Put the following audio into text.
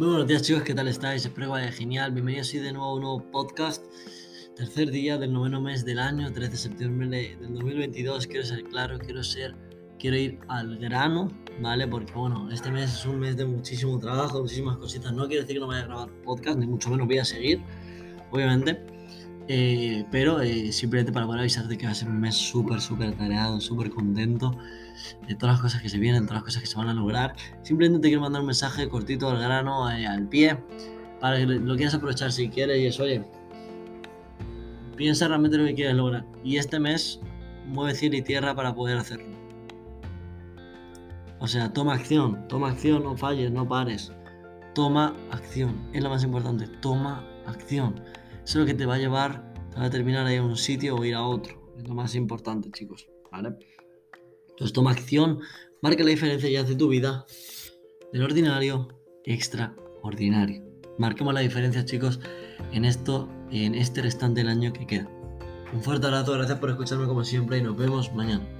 Muy buenos días chicos, ¿qué tal estáis? Espero que vaya genial. Bienvenidos de nuevo a un nuevo podcast. Tercer día del noveno mes del año, 13 de septiembre del 2022. Quiero ser claro, quiero ser, quiero ir al grano, ¿vale? Porque bueno, este mes es un mes de muchísimo trabajo, muchísimas cositas. No quiero decir que no vaya a grabar podcast, ni mucho menos voy a seguir, obviamente. Eh, pero eh, simplemente para poder avisarte que va a ser un mes súper, súper atareado, súper contento de todas las cosas que se vienen, todas las cosas que se van a lograr. Simplemente te quiero mandar un mensaje cortito al grano, eh, al pie, para que lo quieras aprovechar si quieres y es, oye, piensa realmente lo que quieres lograr. Y este mes mueve cielo y tierra para poder hacerlo. O sea, toma acción, toma acción, no falles, no pares. Toma acción, es lo más importante, toma acción. Eso es lo que te va a llevar a terminar ahí a un sitio o ir a otro. Es lo más importante, chicos. ¿Vale? Entonces toma acción, marca la diferencia y hace tu vida del ordinario extraordinario. Marquemos la diferencia, chicos, en esto, en este restante del año que queda. Un fuerte abrazo, gracias por escucharme como siempre y nos vemos mañana.